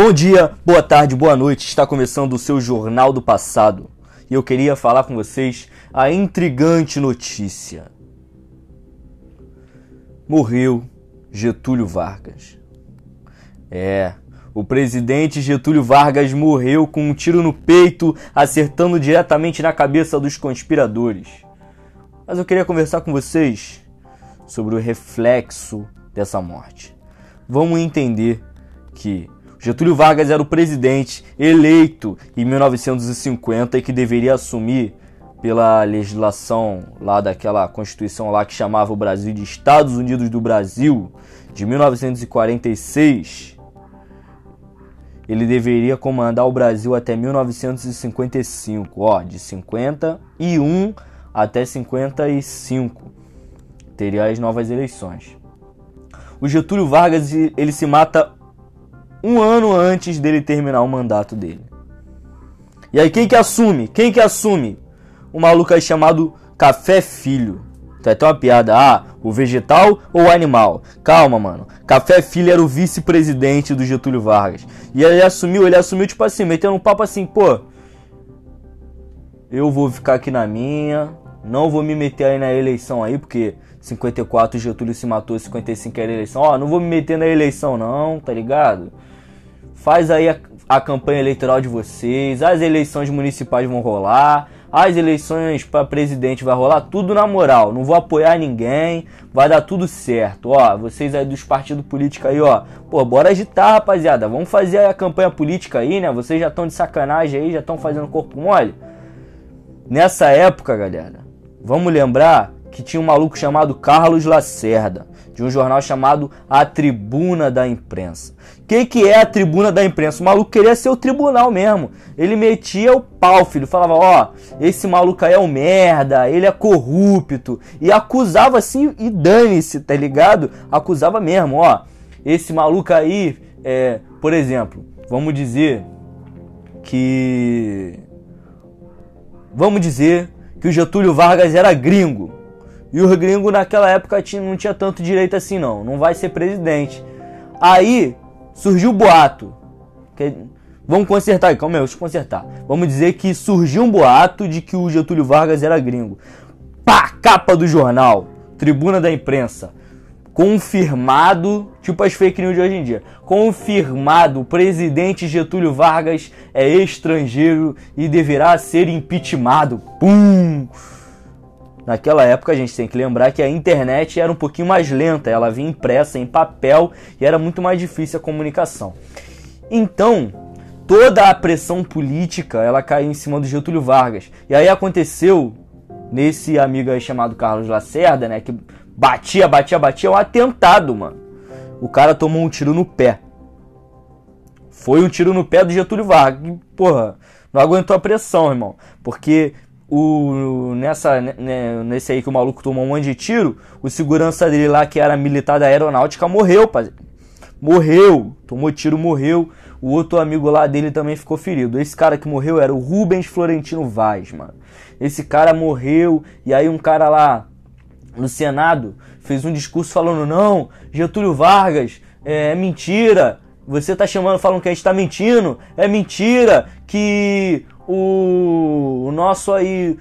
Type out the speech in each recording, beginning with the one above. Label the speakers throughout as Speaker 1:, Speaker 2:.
Speaker 1: Bom dia, boa tarde, boa noite. Está começando o seu Jornal do Passado. E eu queria falar com vocês a intrigante notícia. Morreu Getúlio Vargas. É, o presidente Getúlio Vargas morreu com um tiro no peito, acertando diretamente na cabeça dos conspiradores. Mas eu queria conversar com vocês sobre o reflexo dessa morte. Vamos entender que Getúlio Vargas era o presidente eleito em 1950 e que deveria assumir pela legislação lá daquela constituição lá que chamava o Brasil de Estados Unidos do Brasil de 1946. Ele deveria comandar o Brasil até 1955, ó, de 51 até 55. Teria as novas eleições. O Getúlio Vargas ele se mata um ano antes dele terminar o mandato dele. E aí quem que assume? Quem que assume? Um maluco aí chamado Café Filho. Tem até uma piada. Ah, o vegetal ou o animal? Calma, mano. Café Filho era o vice-presidente do Getúlio Vargas. E ele assumiu, ele assumiu tipo assim, metendo um papo assim, pô. Eu vou ficar aqui na minha. Não vou me meter aí na eleição aí, porque 54 Getúlio se matou, 55 era eleição. Ó, não vou me meter na eleição não, tá ligado? Faz aí a, a campanha eleitoral de vocês, as eleições municipais vão rolar, as eleições para presidente vai rolar, tudo na moral. Não vou apoiar ninguém, vai dar tudo certo. Ó, vocês aí dos partidos políticos aí, ó. Pô, bora agitar, rapaziada. Vamos fazer a campanha política aí, né? Vocês já estão de sacanagem aí, já estão fazendo corpo mole. Nessa época, galera, vamos lembrar que tinha um maluco chamado Carlos Lacerda, de um jornal chamado A Tribuna da Imprensa. O que, é a Tribuna da Imprensa? O maluco queria ser o tribunal mesmo. Ele metia o pau, filho. Falava, ó, esse maluco aí é um merda, ele é corrupto. E acusava assim, e dane-se, tá ligado? Acusava mesmo, ó. Esse maluco aí, é, por exemplo, vamos dizer que. Vamos dizer que o Getúlio Vargas era gringo. E o gringo naquela época não tinha tanto direito assim, não. Não vai ser presidente. Aí surgiu o boato. Que, vamos consertar calma aí, deixa eu consertar. Vamos dizer que surgiu um boato de que o Getúlio Vargas era gringo. Pá, capa do jornal, tribuna da imprensa. Confirmado, tipo as fake news de hoje em dia. Confirmado, o presidente Getúlio Vargas é estrangeiro e deverá ser impeachmentado. Pum! Naquela época a gente tem que lembrar que a internet era um pouquinho mais lenta, ela vinha impressa em papel e era muito mais difícil a comunicação. Então, toda a pressão política ela caiu em cima do Getúlio Vargas. E aí aconteceu nesse amigo aí chamado Carlos Lacerda, né, que batia, batia, batia, é um atentado, mano. O cara tomou um tiro no pé. Foi um tiro no pé do Getúlio Vargas. porra, não aguentou a pressão, irmão. Porque o, nessa, né, nesse aí que o maluco tomou um monte de tiro, o segurança dele lá, que era militar da aeronáutica, morreu, pai. Morreu, tomou tiro, morreu. O outro amigo lá dele também ficou ferido. Esse cara que morreu era o Rubens Florentino Vaz, mano. Esse cara morreu, e aí um cara lá no Senado fez um discurso falando: não, Getúlio Vargas é, é mentira. Você tá chamando, falando que a gente tá mentindo. É mentira que o, o nosso aí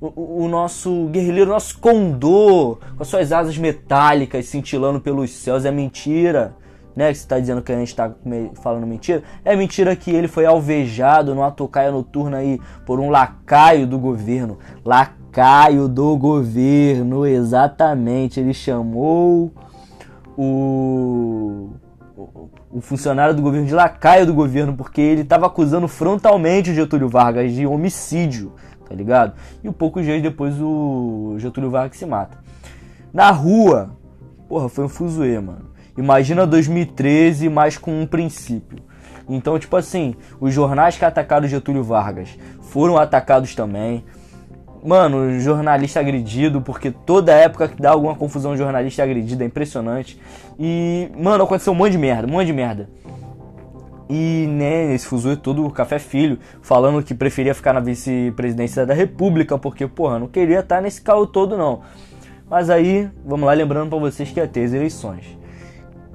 Speaker 1: o, o, nosso guerrilheiro, nosso condor, com as suas asas metálicas cintilando pelos céus, é mentira. Né, que você está dizendo que a gente está falando mentira, é mentira que ele foi alvejado numa tocaia noturna aí por um lacaio do governo. Lacaio do governo, exatamente. Ele chamou o o funcionário do governo de lacaio do governo, porque ele estava acusando frontalmente o Getúlio Vargas de homicídio, tá ligado? E um poucos dias depois o Getúlio Vargas se mata. Na rua, porra, foi um fuzuê, mano. Imagina 2013, mas com um princípio. Então, tipo assim, os jornais que atacaram Getúlio Vargas foram atacados também mano, jornalista agredido, porque toda época que dá alguma confusão, jornalista agredido, é impressionante. E, mano, aconteceu um monte de merda, um monte de merda. E, né, esse fuzuê todo, o Café Filho, falando que preferia ficar na vice-presidência da República, porque, porra, não queria estar nesse carro todo, não. Mas aí, vamos lá, lembrando para vocês que ia ter as eleições.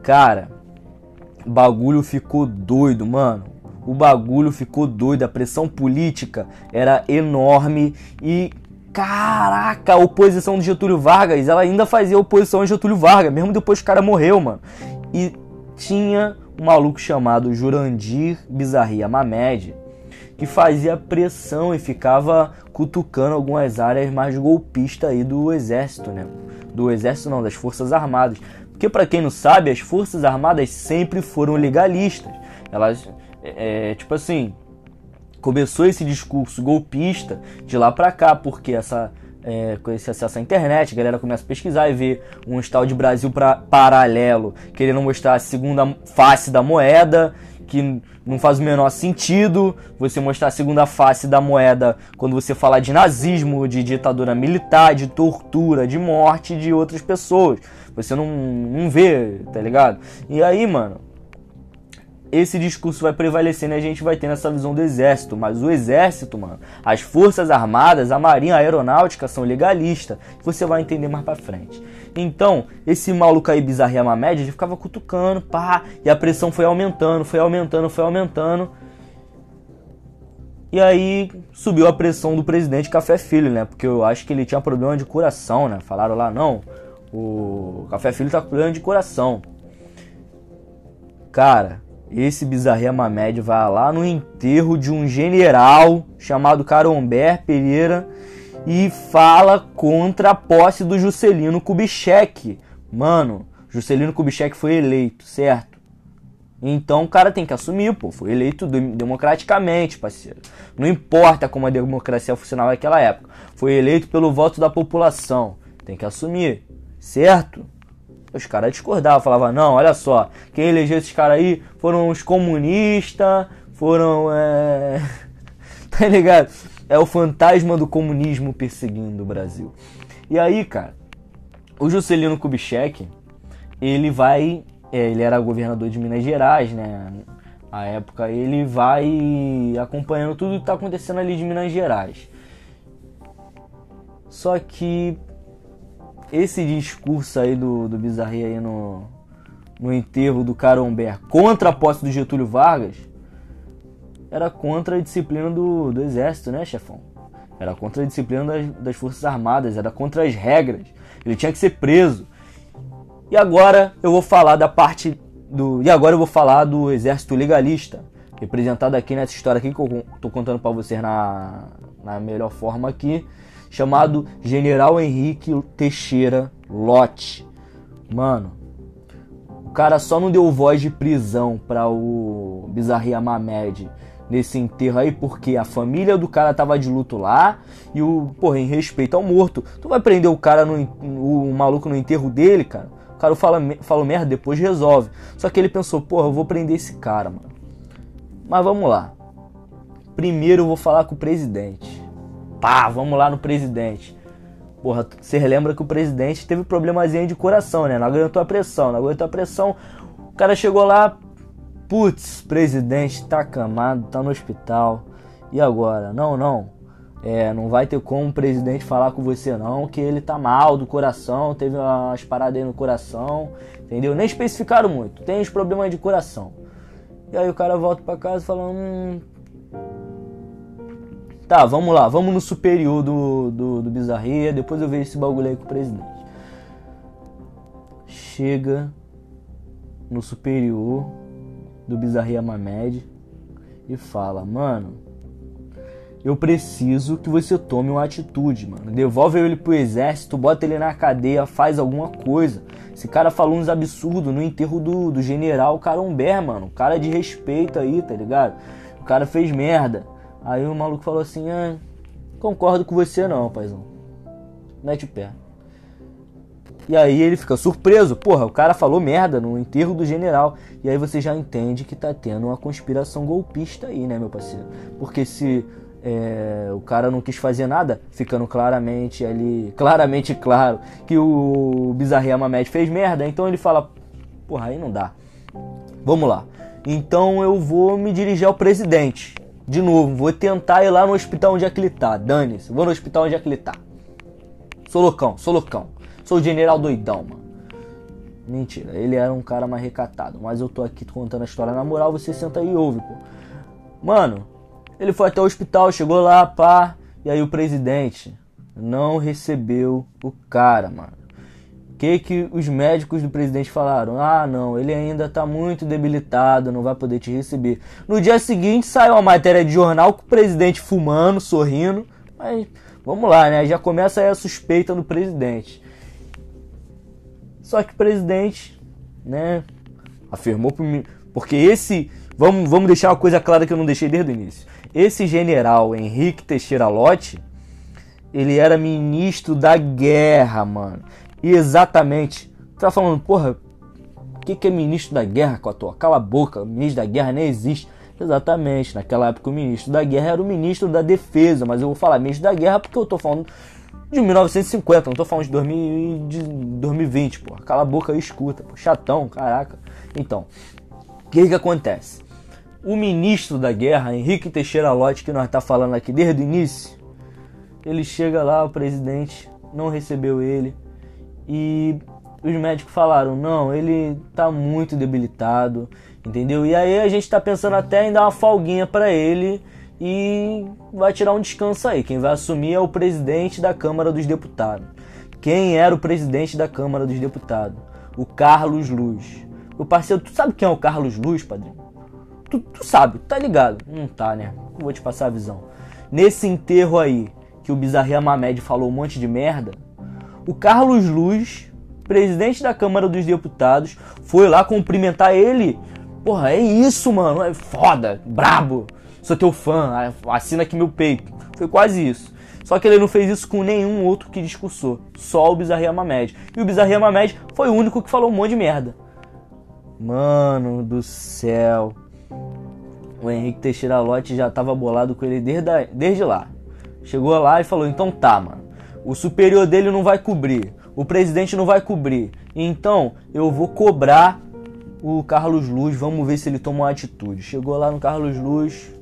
Speaker 1: Cara, bagulho ficou doido, mano. O bagulho ficou doido, a pressão política era enorme e caraca, a oposição do Getúlio Vargas, ela ainda fazia oposição ao Getúlio Vargas, mesmo depois que o cara morreu, mano. E tinha um maluco chamado Jurandir Bizarria Mamed, que fazia pressão e ficava cutucando algumas áreas mais golpistas aí do exército, né? Do exército não, das Forças Armadas. Porque para quem não sabe, as Forças Armadas sempre foram legalistas. Elas, é, é, tipo assim, começou esse discurso golpista de lá para cá, porque essa é, com esse acesso à internet, a galera começa a pesquisar e ver um tal de Brasil pra, paralelo, querendo mostrar a segunda face da moeda, que não faz o menor sentido você mostrar a segunda face da moeda quando você falar de nazismo, de ditadura militar, de tortura, de morte de outras pessoas. Você não, não vê, tá ligado? E aí, mano, esse discurso vai prevalecendo e a gente vai tendo essa visão do exército. Mas o exército, mano, as forças armadas, a marinha, a aeronáutica são legalistas. Você vai entender mais pra frente. Então, esse maluco aí, Bizarria Mamed, ele ficava cutucando, pá, e a pressão foi aumentando, foi aumentando, foi aumentando. E aí subiu a pressão do presidente Café Filho, né? Porque eu acho que ele tinha problema de coração, né? Falaram lá, não, o Café Filho tá com problema de coração. Cara, esse Bizarria Mamed vai lá no enterro de um general chamado Caromber Pereira e fala contra a posse do Juscelino Kubitschek. Mano, Juscelino Kubitschek foi eleito, certo? Então o cara tem que assumir, pô, foi eleito democraticamente, parceiro. Não importa como a democracia funcionava naquela época. Foi eleito pelo voto da população. Tem que assumir, certo? Os caras discordavam, falavam, não, olha só, quem elegeu esses caras aí foram os comunistas, foram. É... tá ligado? É o fantasma do comunismo perseguindo o Brasil. E aí, cara, o Juscelino Kubitschek, ele vai. É, ele era governador de Minas Gerais, né? A época, ele vai acompanhando tudo que tá acontecendo ali de Minas Gerais. Só que esse discurso aí do, do Bizarri aí no, no enterro do Caromber contra a posse do Getúlio Vargas era contra a disciplina do, do exército, né, chefão? Era contra a disciplina das, das Forças Armadas, era contra as regras. Ele tinha que ser preso. E agora eu vou falar da parte do. E agora eu vou falar do exército legalista, representado aqui nessa história aqui que eu tô contando para vocês na, na melhor forma aqui chamado General Henrique Teixeira Lote. Mano, o cara só não deu voz de prisão para o Bizarria Mamed nesse enterro aí porque a família do cara tava de luto lá e o, porra, em respeito ao morto. Tu vai prender o cara no o, maluco no enterro dele, cara? O cara fala, fala merda, depois resolve. Só que ele pensou, porra, eu vou prender esse cara, mano. Mas vamos lá. Primeiro eu vou falar com o presidente. Pá, vamos lá no presidente. Porra, você lembra que o presidente teve problemazinho de coração, né? Não aguentou a pressão, não aguentou a pressão. O cara chegou lá, putz, presidente tá acamado, tá no hospital. E agora? Não, não. É, não vai ter como o presidente falar com você não, que ele tá mal do coração, teve umas paradas aí no coração, entendeu? Nem especificaram muito, tem os problemas de coração. E aí o cara volta para casa falando, hum, Tá, vamos lá, vamos no superior do, do, do Bizarria, depois eu vejo esse bagulho aí com o presidente. Chega no superior do Bizarria Mamed e fala, mano, eu preciso que você tome uma atitude, mano. Devolve ele pro exército, bota ele na cadeia, faz alguma coisa. Esse cara falou uns absurdos no enterro do, do general Carombé, mano. Cara de respeito aí, tá ligado? O cara fez merda. Aí o maluco falou assim: ah, concordo com você não, paizão. Mete o pé. E aí ele fica surpreso, porra, o cara falou merda no enterro do general. E aí você já entende que tá tendo uma conspiração golpista aí, né, meu parceiro? Porque se é, o cara não quis fazer nada, ficando claramente ali, claramente claro que o Bizarria Mamed fez merda, então ele fala, porra, aí não dá. Vamos lá. Então eu vou me dirigir ao presidente. De novo, vou tentar ir lá no hospital onde é que ele tá. Dane-se, vou no hospital onde é que ele tá. Sou loucão, sou loucão. Sou o general doidão, mano. Mentira, ele era um cara mais recatado. Mas eu tô aqui contando a história na moral, você senta aí e ouve, pô. Mano, ele foi até o hospital, chegou lá, pá. E aí o presidente não recebeu o cara, mano. Que, que os médicos do presidente falaram? Ah, não, ele ainda tá muito debilitado, não vai poder te receber. No dia seguinte saiu uma matéria de jornal com o presidente fumando, sorrindo. Mas vamos lá, né? Já começa aí a suspeita do presidente. Só que o presidente, né, afirmou porque esse, vamos, vamos deixar uma coisa clara que eu não deixei desde o início. Esse general Henrique Teixeira Lott, ele era ministro da guerra, mano. E exatamente, tá falando, porra, o que, que é ministro da guerra, Cotô? Cala a boca, ministro da guerra nem existe. Exatamente, naquela época o ministro da guerra era o ministro da defesa, mas eu vou falar ministro da guerra porque eu tô falando de 1950, não tô falando de, 2000, de 2020, pô. Cala a boca e escuta. Chatão, caraca. Então, o que que acontece? O ministro da guerra, Henrique Teixeira Lott, que nós tá falando aqui desde o início, ele chega lá, o presidente não recebeu ele e os médicos falaram: "Não, ele tá muito debilitado", entendeu? E aí a gente tá pensando até em dar uma folguinha para ele e vai tirar um descanso aí. Quem vai assumir é o presidente da Câmara dos Deputados. Quem era o presidente da Câmara dos Deputados? O Carlos Luz. O parceiro, tu sabe quem é o Carlos Luz, padrinho? Tu, tu sabe, tá ligado? Não tá, né? Vou te passar a visão. Nesse enterro aí, que o Bizarria Mamed falou um monte de merda, o Carlos Luz, presidente da Câmara dos Deputados, foi lá cumprimentar ele. Porra, é isso, mano. É foda, brabo sou teu fã, assina aqui meu peito. Foi quase isso. Só que ele não fez isso com nenhum outro que discursou, só o Bizarria Mamed. E o Bizarria Mamed foi o único que falou um monte de merda. Mano do céu. O Henrique Teixeira Lote já tava bolado com ele desde, a, desde lá. Chegou lá e falou: então tá, mano. O superior dele não vai cobrir. O presidente não vai cobrir. Então eu vou cobrar o Carlos Luz, vamos ver se ele toma uma atitude. Chegou lá no Carlos Luz.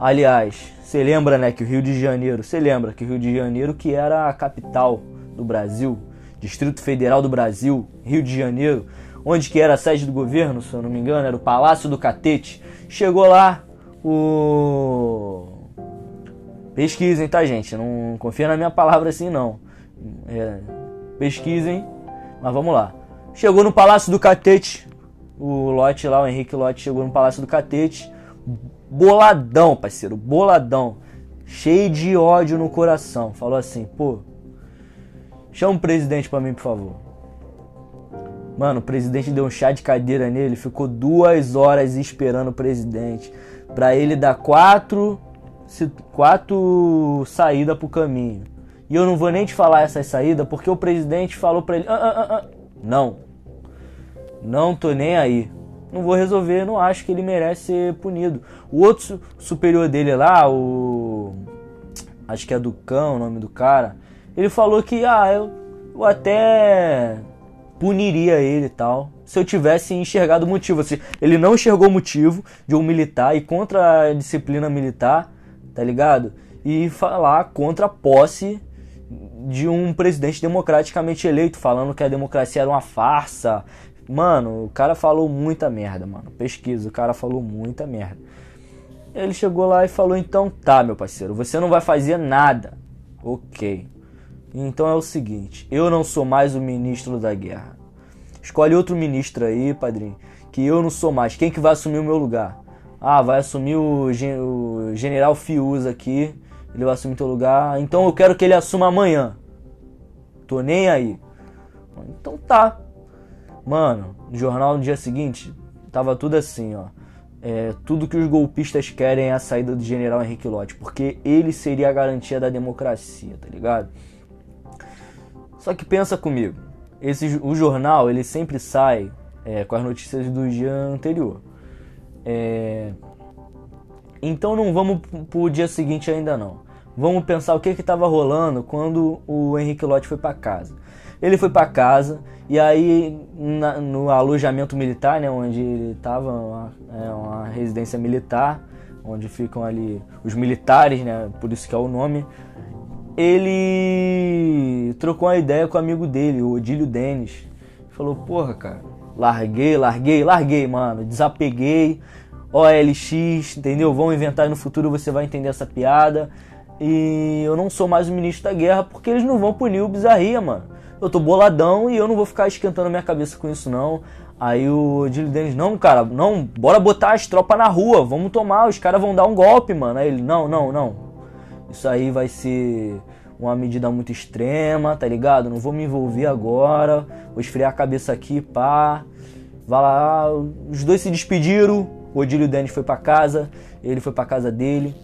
Speaker 1: Aliás, você lembra, né, que o Rio de Janeiro, você lembra que o Rio de Janeiro que era a capital do Brasil, Distrito Federal do Brasil, Rio de Janeiro, onde que era a sede do governo, se eu não me engano, era o Palácio do Catete. Chegou lá o Pesquisem, tá, gente? Não confia na minha palavra assim, não. É, pesquisem, mas vamos lá. Chegou no Palácio do Catete. O Lote lá, o Henrique Lote, chegou no Palácio do Catete. Boladão, parceiro, boladão. Cheio de ódio no coração. Falou assim, pô, chama o presidente pra mim, por favor. Mano, o presidente deu um chá de cadeira nele, ficou duas horas esperando o presidente. Pra ele dar quatro, quatro saídas pro caminho. E eu não vou nem te falar essas saídas, porque o presidente falou pra ele: ah, ah, ah, ah. não, não tô nem aí. Não vou resolver, não acho que ele merece ser punido. O outro superior dele lá, o. Acho que é Ducão o nome do cara. Ele falou que, ah, eu, eu até puniria ele e tal. Se eu tivesse enxergado o motivo. Assim, ele não enxergou o motivo de um militar e contra a disciplina militar, tá ligado? E falar contra a posse de um presidente democraticamente eleito, falando que a democracia era uma farsa, Mano, o cara falou muita merda, mano. Pesquisa, o cara falou muita merda. Ele chegou lá e falou: então tá, meu parceiro, você não vai fazer nada. Ok. Então é o seguinte: eu não sou mais o ministro da guerra. Escolhe outro ministro aí, padrinho. Que eu não sou mais. Quem que vai assumir o meu lugar? Ah, vai assumir o, gen o general Fius aqui. Ele vai assumir teu lugar. Então eu quero que ele assuma amanhã. Tô nem aí. Então tá. Mano, no jornal no dia seguinte, tava tudo assim, ó. É, tudo que os golpistas querem é a saída do general Henrique Lott, porque ele seria a garantia da democracia, tá ligado? Só que pensa comigo, esse, o jornal ele sempre sai é, com as notícias do dia anterior. É, então não vamos pro dia seguinte ainda não. Vamos pensar o que que rolando quando o Henrique Lott foi para casa. Ele foi para casa e aí na, no alojamento militar, né, onde ele estava, uma, é, uma residência militar, onde ficam ali os militares, né, por isso que é o nome. Ele trocou uma ideia com o amigo dele, o Odílio Denis. Falou, porra, cara, larguei, larguei, larguei, mano, desapeguei. OLX, entendeu? Vão inventar e no futuro você vai entender essa piada. E eu não sou mais o ministro da guerra porque eles não vão punir o bizarria, mano. Eu tô boladão e eu não vou ficar esquentando minha cabeça com isso, não. Aí o Dilly Dennis, não, cara, não, bora botar as tropas na rua, vamos tomar, os caras vão dar um golpe, mano. Aí ele, não, não, não. Isso aí vai ser uma medida muito extrema, tá ligado? Não vou me envolver agora, vou esfriar a cabeça aqui, pá. Vai lá, os dois se despediram, o Odílio Dennis foi para casa, ele foi para casa dele.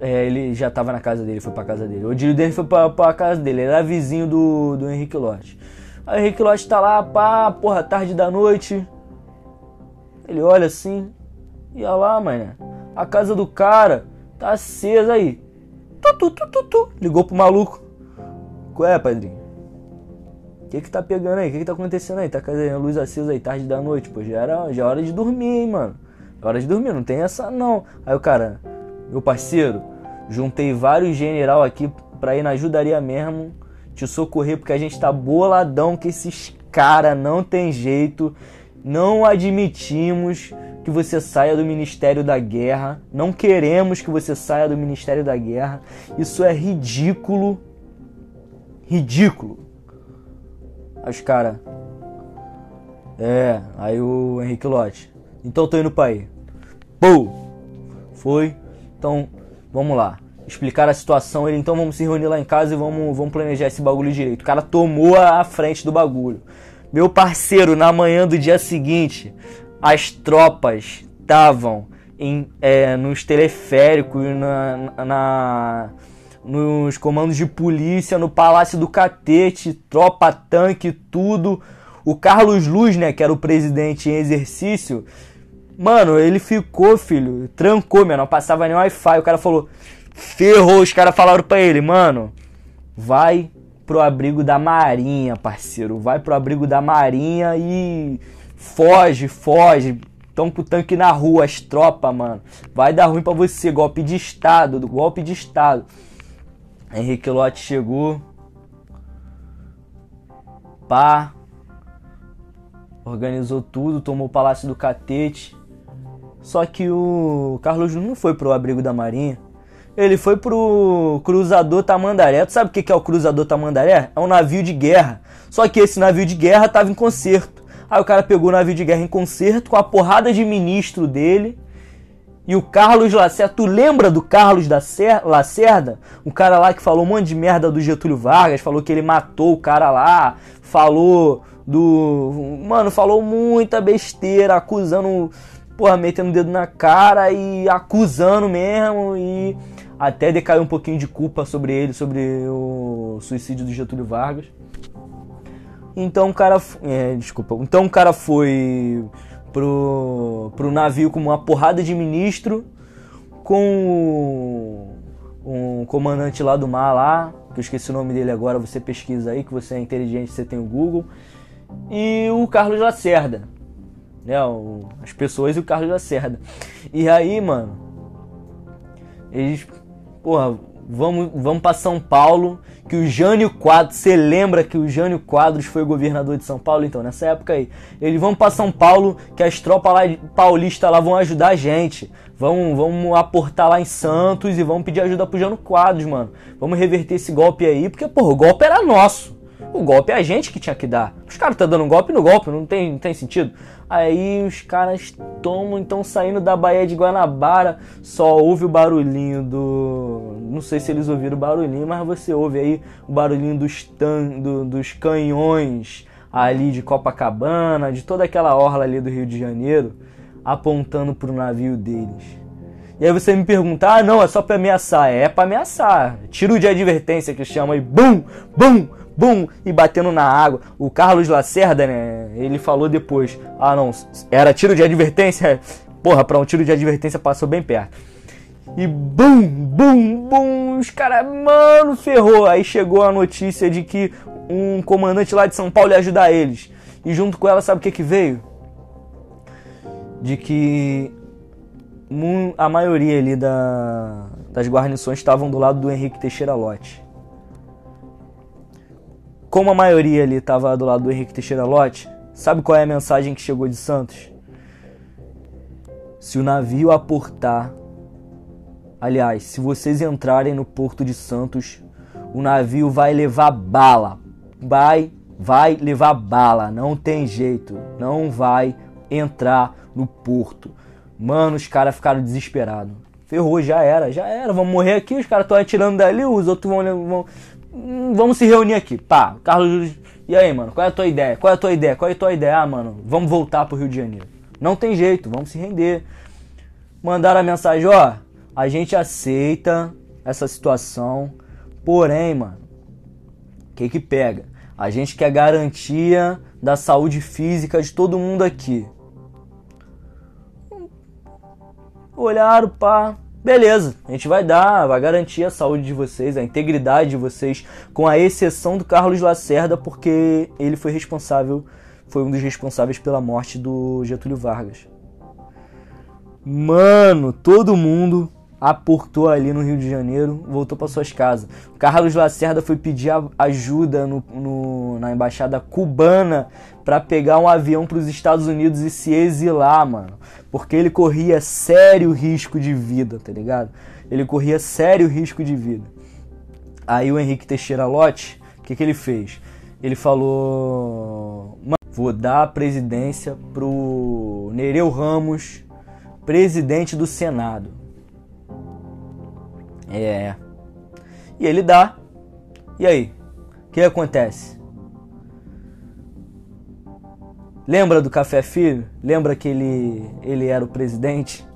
Speaker 1: É, ele já tava na casa dele, foi pra casa dele. O Odílio Dennis foi pra, pra casa dele, ele era vizinho do, do Henrique Lote. Aí o Henrique Lote tá lá, pá, porra, tarde da noite. Ele olha assim, e olha lá, mano. A casa do cara tá acesa aí. Tu, tu, tu, tu. Ligou pro maluco. Qual é, padrinho? O que que tá pegando aí? O que que tá acontecendo aí? Tá com a luz acesa aí, tarde da noite. Pô, já era, já é hora de dormir, hein, mano. É hora de dormir, não tem essa não. Aí o cara, meu parceiro, juntei vários general aqui pra ir na ajudaria mesmo te socorrer, porque a gente tá boladão que esses cara não tem jeito. Não admitimos que você saia do Ministério da Guerra. Não queremos que você saia do Ministério da Guerra. Isso é ridículo. Ridículo. Os cara. É, aí o Henrique Lote. Então tô indo pra aí. Pô! Foi. Então, vamos lá explicar a situação. Ele, então vamos se reunir lá em casa e vamos, vamos planejar esse bagulho direito. O cara tomou a frente do bagulho. Meu parceiro, na manhã do dia seguinte, as tropas estavam é, nos teleféricos, na, na, nos comandos de polícia, no Palácio do Catete, tropa, tanque, tudo. O Carlos Luz, né, que era o presidente em exercício, mano, ele ficou, filho, trancou, meu, não passava nem Wi-Fi. O cara falou: Ferrou, os caras falaram pra ele, mano, vai pro abrigo da marinha, parceiro. Vai pro abrigo da marinha e foge, foge. Tão com o tanque na rua, as tropas, mano. Vai dar ruim pra você, golpe de estado, golpe de estado. Henrique Lote chegou. Pá. Organizou tudo, tomou o Palácio do Catete. Só que o Carlos não foi pro abrigo da marinha ele foi pro cruzador Tamandaré. Tu sabe o que é o cruzador Tamandaré? É um navio de guerra. Só que esse navio de guerra tava em conserto. Aí o cara pegou o navio de guerra em conserto com a porrada de ministro dele. E o Carlos Lacerda, tu lembra do Carlos Lacerda? O cara lá que falou um monte de merda do Getúlio Vargas, falou que ele matou o cara lá, falou do. Mano, falou muita besteira, acusando, porra, metendo o dedo na cara e acusando mesmo. E até decaiu um pouquinho de culpa sobre ele, sobre o suicídio do Getúlio Vargas. Então o cara, é, desculpa, então o cara foi pro, pro navio com uma porrada de ministro, com um comandante lá do mar lá, que eu esqueci o nome dele agora, você pesquisa aí, que você é inteligente, você tem o Google, e o Carlos Lacerda, né, o, as pessoas e o Carlos Lacerda. E aí, mano, eles porra, vamos, vamos para São Paulo, que o Jânio Quadros, você lembra que o Jânio Quadros foi governador de São Paulo? Então, nessa época aí, eles vão para São Paulo, que as tropas lá paulistas lá vão ajudar a gente. Vamos, vamos aportar lá em Santos e vamos pedir ajuda pro Jânio Quadros, mano. Vamos reverter esse golpe aí, porque, porra, o golpe era nosso. O golpe é a gente que tinha que dar. Os caras tá dando um golpe no golpe, não tem, não tem sentido. Aí os caras tomam, então saindo da Baía de Guanabara, só ouve o barulhinho do. Não sei se eles ouviram o barulhinho, mas você ouve aí o barulhinho dos, tan... do, dos canhões ali de Copacabana, de toda aquela orla ali do Rio de Janeiro, apontando pro navio deles. E aí você me pergunta, ah não, é só pra ameaçar. É pra ameaçar. Tiro de advertência que chama aí, bum, bum, bum, e batendo na água. O Carlos Lacerda, né, ele falou depois, ah não, era tiro de advertência? Porra, pra um tiro de advertência passou bem perto. E bum, bum, bum, os caras, mano, ferrou. Aí chegou a notícia de que um comandante lá de São Paulo ia ajudar eles. E junto com ela, sabe o que que veio? De que a maioria ali da, das guarnições estavam do lado do Henrique Teixeira Lott. Como a maioria ali estava do lado do Henrique Teixeira Lott, sabe qual é a mensagem que chegou de Santos? Se o navio aportar, aliás, se vocês entrarem no porto de Santos, o navio vai levar bala. Vai, vai levar bala, não tem jeito, não vai entrar no porto. Mano, os caras ficaram desesperados. Ferrou, já era, já era. Vamos morrer aqui, os caras estão atirando dali, os outros vão, vão. Hum, vamos se reunir aqui. Pá, Carlos. E aí, mano, qual é a tua ideia? Qual é a tua ideia? Qual é a tua ideia? Ah, mano, vamos voltar pro Rio de Janeiro. Não tem jeito, vamos se render. Mandaram a mensagem, ó, a gente aceita essa situação, porém, mano, o que que pega? A gente quer garantia da saúde física de todo mundo aqui. Olharam, pá, beleza, a gente vai dar, vai garantir a saúde de vocês, a integridade de vocês, com a exceção do Carlos Lacerda, porque ele foi responsável, foi um dos responsáveis pela morte do Getúlio Vargas. Mano, todo mundo aportou ali no Rio de Janeiro, voltou para suas casas. O Carlos Lacerda foi pedir ajuda no, no, na embaixada cubana para pegar um avião para os Estados Unidos e se exilar, mano, porque ele corria sério risco de vida, tá ligado? Ele corria sério risco de vida. Aí o Henrique Teixeira Lote, o que, que ele fez? Ele falou: vou dar a presidência pro Nereu Ramos, presidente do Senado. É. E ele dá. E aí? O que acontece? Lembra do Café Filho? Lembra que ele, ele era o presidente?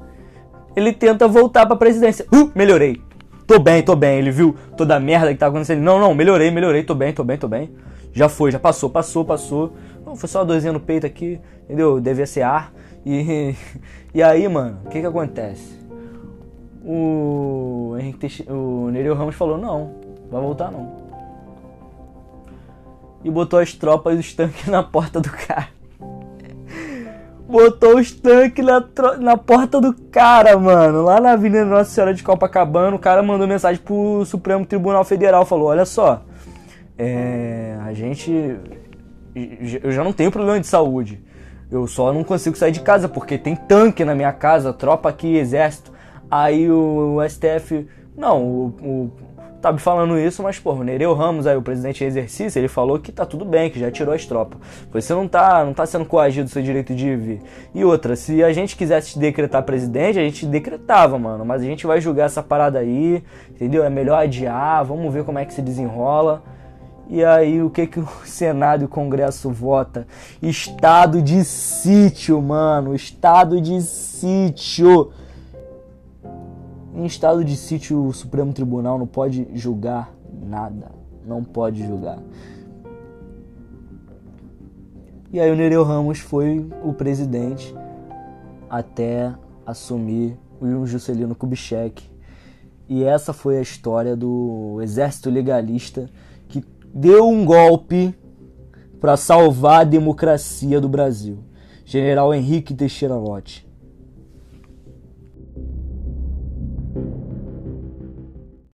Speaker 1: Ele tenta voltar pra presidência. Uh, melhorei. Tô bem, tô bem. Ele viu toda a merda que tá acontecendo. Não, não, melhorei, melhorei. Tô bem, tô bem, tô bem. Já foi, já passou, passou, passou. Não, foi só uma dorzinha no peito aqui, entendeu? Devia ser ar. E, e aí, mano, o que que acontece? O o Nereu Ramos falou: não, vai voltar não. E botou as tropas, os tanques na porta do cara. botou os tanques na, na porta do cara, mano. Lá na Avenida Nossa Senhora de Copacabana, o cara mandou mensagem pro Supremo Tribunal Federal. Falou: olha só, é, a gente. Eu já não tenho problema de saúde. Eu só não consigo sair de casa porque tem tanque na minha casa, tropa aqui, exército. Aí o, o STF, não, o, o tá falando isso, mas pô, o Nereu Ramos, aí o presidente em exercício, ele falou que tá tudo bem, que já tirou as tropas. Você não tá, não tá sendo coagido do seu direito de vir. E outra, se a gente quisesse decretar presidente, a gente decretava, mano, mas a gente vai julgar essa parada aí, entendeu? É melhor adiar, vamos ver como é que se desenrola. E aí, o que que o Senado e o Congresso vota? Estado de sítio, mano, estado de sítio. Em estado de sítio, o Supremo Tribunal não pode julgar nada. Não pode julgar. E aí o Nereu Ramos foi o presidente até assumir o Juscelino Kubitschek. E essa foi a história do exército legalista que deu um golpe para salvar a democracia do Brasil. General Henrique Teixeira Lott.